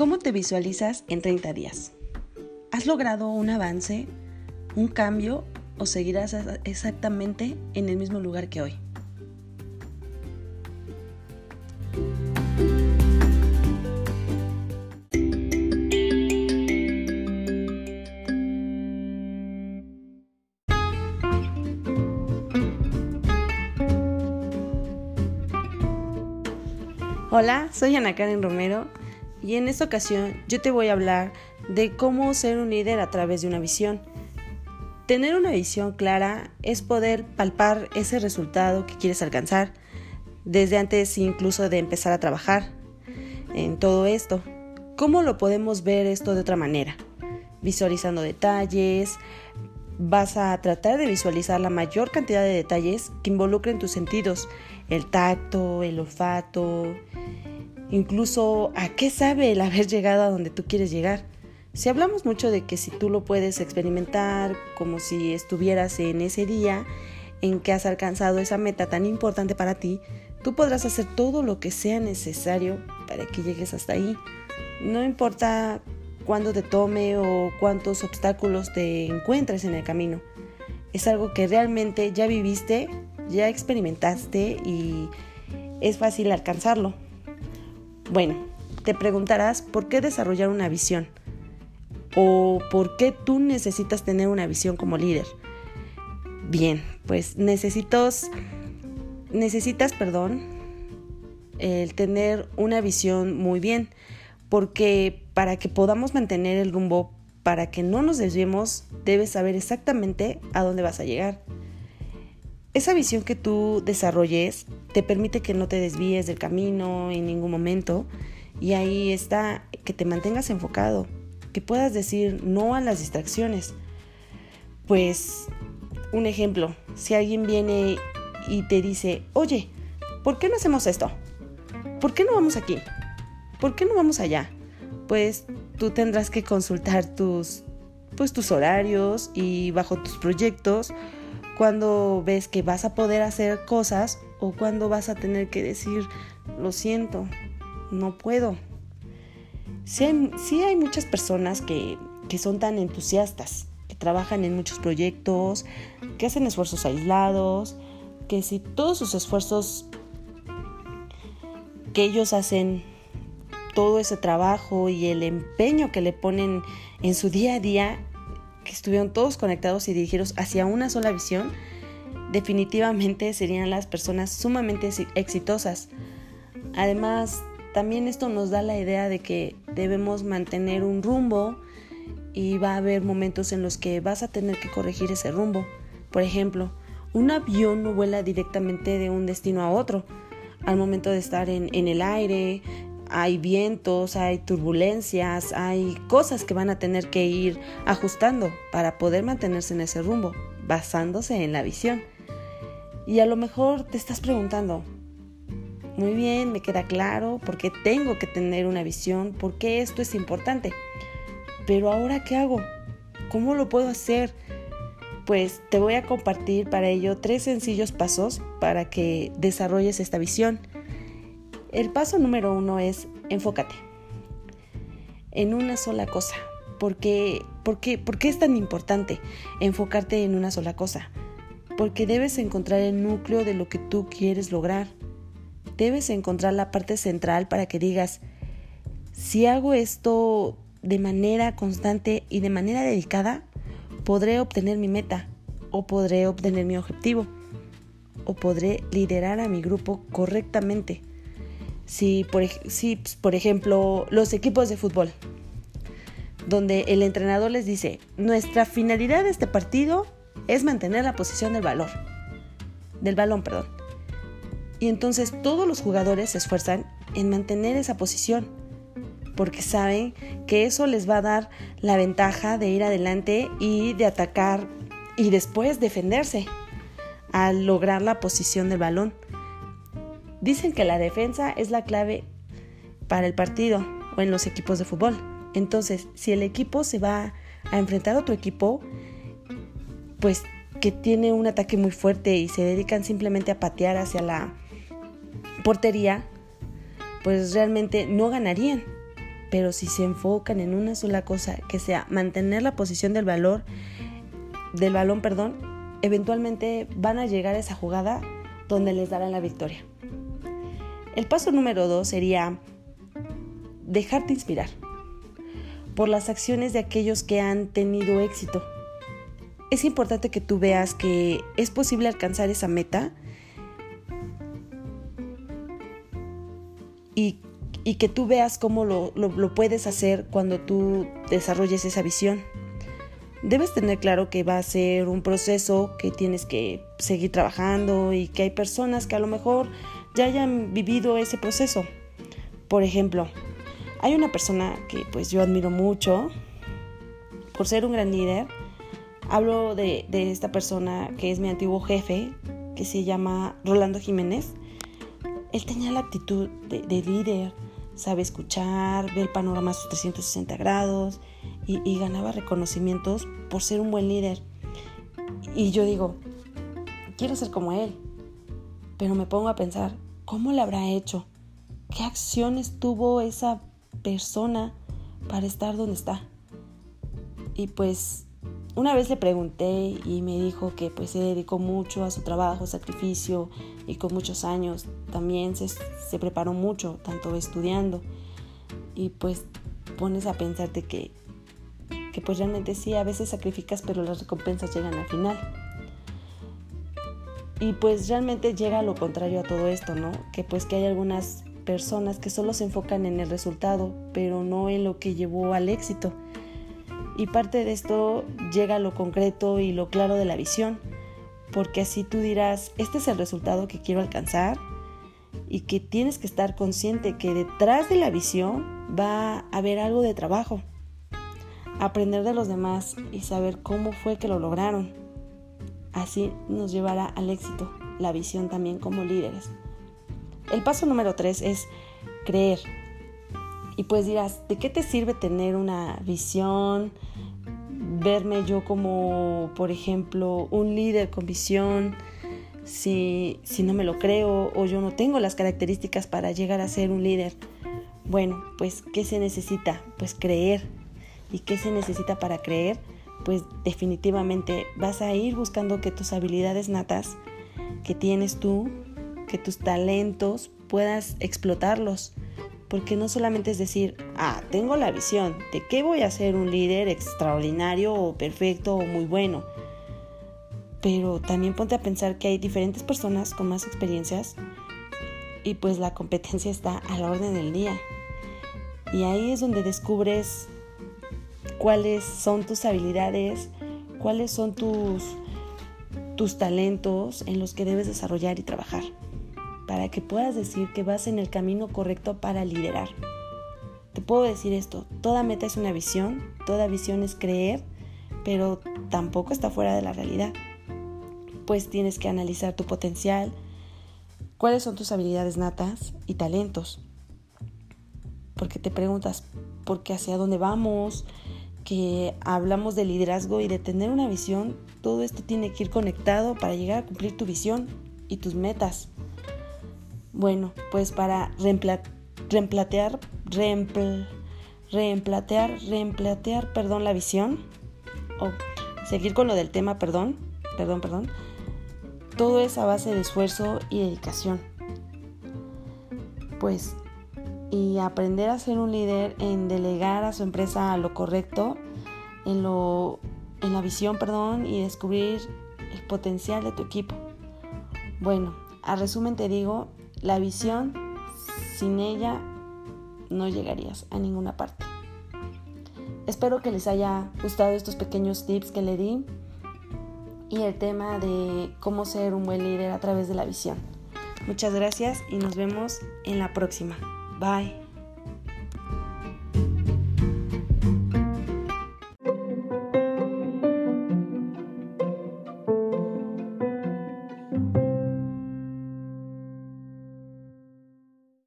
¿Cómo te visualizas en 30 días? ¿Has logrado un avance, un cambio o seguirás exactamente en el mismo lugar que hoy? Hola, soy Ana Karen Romero y en esta ocasión yo te voy a hablar de cómo ser un líder a través de una visión. Tener una visión clara es poder palpar ese resultado que quieres alcanzar desde antes incluso de empezar a trabajar en todo esto. ¿Cómo lo podemos ver esto de otra manera? Visualizando detalles, vas a tratar de visualizar la mayor cantidad de detalles que involucren tus sentidos, el tacto, el olfato, incluso a qué sabe el haber llegado a donde tú quieres llegar. Si hablamos mucho de que si tú lo puedes experimentar como si estuvieras en ese día en que has alcanzado esa meta tan importante para ti, tú podrás hacer todo lo que sea necesario para que llegues hasta ahí. No importa cuándo te tome o cuántos obstáculos te encuentres en el camino. Es algo que realmente ya viviste, ya experimentaste y es fácil alcanzarlo. Bueno, te preguntarás por qué desarrollar una visión o por qué tú necesitas tener una visión como líder. Bien, pues necesitas, necesitas, perdón, el tener una visión muy bien, porque para que podamos mantener el rumbo, para que no nos desviemos, debes saber exactamente a dónde vas a llegar. Esa visión que tú desarrolles te permite que no te desvíes del camino en ningún momento y ahí está que te mantengas enfocado, que puedas decir no a las distracciones. Pues un ejemplo, si alguien viene y te dice, oye, ¿por qué no hacemos esto? ¿Por qué no vamos aquí? ¿Por qué no vamos allá? Pues tú tendrás que consultar tus, pues, tus horarios y bajo tus proyectos cuando ves que vas a poder hacer cosas o cuando vas a tener que decir, lo siento, no puedo. Sí hay, muchas personas que, que son tan entusiastas, que trabajan en muchos proyectos, que hacen esfuerzos aislados, que si todos sus esfuerzos que ellos hacen, todo ese trabajo y el empeño que le ponen en su día a día que estuvieron todos conectados y dirigidos hacia una sola visión, definitivamente serían las personas sumamente exitosas. Además, también esto nos da la idea de que debemos mantener un rumbo y va a haber momentos en los que vas a tener que corregir ese rumbo. Por ejemplo, un avión no vuela directamente de un destino a otro. Al momento de estar en, el aire, hay vientos, hay turbulencias, hay cosas que van a tener que ir ajustando para poder mantenerse en ese rumbo, basándose en la visión. Y a lo mejor te estás preguntando, muy bien, me queda claro, por qué tengo que tener una visión, por qué esto es importante. Pero ahora, ¿qué hago? ¿Cómo lo puedo hacer? Pues te voy a compartir para ello tres sencillos pasos para que desarrolles esta visión el paso número uno es enfócate en una sola cosa. ¿Por qué, por, qué, es tan importante enfocarte en una sola cosa? Porque debes encontrar el núcleo de lo que tú quieres lograr. Debes encontrar la parte central para que digas, si hago esto de manera constante y de manera dedicada, podré obtener mi meta o podré obtener mi objetivo o podré liderar a mi grupo correctamente si por, pues, ejemplo, los equipos de fútbol, donde el entrenador les dice, nuestra finalidad de este partido es mantener la posición del valor, del balón, perdón. Y entonces todos los jugadores se esfuerzan en mantener esa posición, porque saben que eso les va a dar la ventaja de ir adelante y de atacar y después defenderse al lograr la posición del balón. Dicen que la defensa es la clave para el partido o en los equipos de fútbol. Entonces, si el equipo se va a enfrentar a otro equipo, pues que tiene un ataque muy fuerte y se dedican simplemente a patear hacia la portería, pues realmente no ganarían. pero si se enfocan en una sola cosa, que sea mantener la posición del valor, del balón, perdón, eventualmente van a llegar a esa jugada donde les darán la victoria. El paso número dos sería dejarte inspirar por las acciones de aquellos que han tenido éxito. Es importante que tú veas que es posible alcanzar esa meta y, que tú veas cómo lo, lo puedes hacer cuando tú desarrolles esa visión. Debes tener claro que va a ser un proceso que tienes que seguir trabajando y que hay personas que a lo mejor ya hayan vivido ese proceso. Por ejemplo, hay una persona que pues yo admiro mucho por ser un gran líder. Hablo de, esta persona que es mi antiguo jefe, que se llama Rolando Jiménez. Él tenía la actitud de, líder, sabe escuchar, ve el panorama a sus 360 grados y, y ganaba reconocimientos por ser un buen líder. Y yo digo, quiero ser como él, pero me pongo a pensar, ¿cómo lo habrá hecho? ¿Qué acciones tuvo esa persona para estar donde está. Y pues una vez le pregunté y me dijo que pues se dedicó mucho a su trabajo, sacrificio y con muchos años también se, preparó mucho, tanto estudiando. Y pues pones a pensarte que, que pues realmente sí, a veces sacrificas pero las recompensas llegan al final. Y pues realmente llega lo contrario a todo esto, ¿no? Que pues que hay algunas personas que solo se enfocan en el resultado, pero no en lo que llevó al éxito. Y parte de esto llega a lo concreto y lo claro de la visión, porque así tú dirás, este es el resultado que quiero alcanzar y que tienes que estar consciente que detrás de la visión va a haber algo de trabajo. Aprender de los demás y saber cómo fue que lo lograron. Así nos llevará al éxito, la visión también como líderes. El paso número tres es creer. Y pues dirás, ¿de qué te sirve tener una visión? Verme yo como, por ejemplo, un líder con visión, si, si no me lo creo o yo no tengo las características para llegar a ser un líder. Bueno, pues ¿qué se necesita? Pues creer. ¿Y qué se necesita para creer? Pues definitivamente vas a ir buscando que tus habilidades natas que tienes tú que tus talentos puedas explotarlos. Porque no solamente es decir, ah, tengo la visión de que voy a ser un líder extraordinario o perfecto o muy bueno. Pero también ponte a pensar que hay diferentes personas con más experiencias y pues la competencia está a la orden del día. Y ahí es donde descubres cuáles son tus habilidades, cuáles son tus, tus talentos en los que debes desarrollar y trabajar para que puedas decir que vas en el camino correcto para liderar. Te puedo decir esto, toda meta es una visión, toda visión es creer, pero tampoco está fuera de la realidad. Pues tienes que analizar tu potencial, cuáles son tus habilidades natas y talentos. Porque te preguntas, ¿por qué hacia dónde vamos? Que hablamos de liderazgo y de tener una visión, todo esto tiene que ir conectado para llegar a cumplir tu visión y tus metas. Bueno, pues para reemplatear, reemplatear, reemplatear, perdón, la visión, o seguir con lo del tema, perdón, perdón, perdón, todo es a base de esfuerzo y dedicación. Pues, y aprender a ser un líder en delegar a su empresa lo correcto, en, lo, en la visión, perdón, y descubrir el potencial de tu equipo. Bueno, a resumen te digo, la visión, sin ella no llegarías a ninguna parte. Espero que les haya gustado estos pequeños tips que le di y el tema de cómo ser un buen líder a través de la visión. Muchas gracias y nos vemos en la próxima. Bye.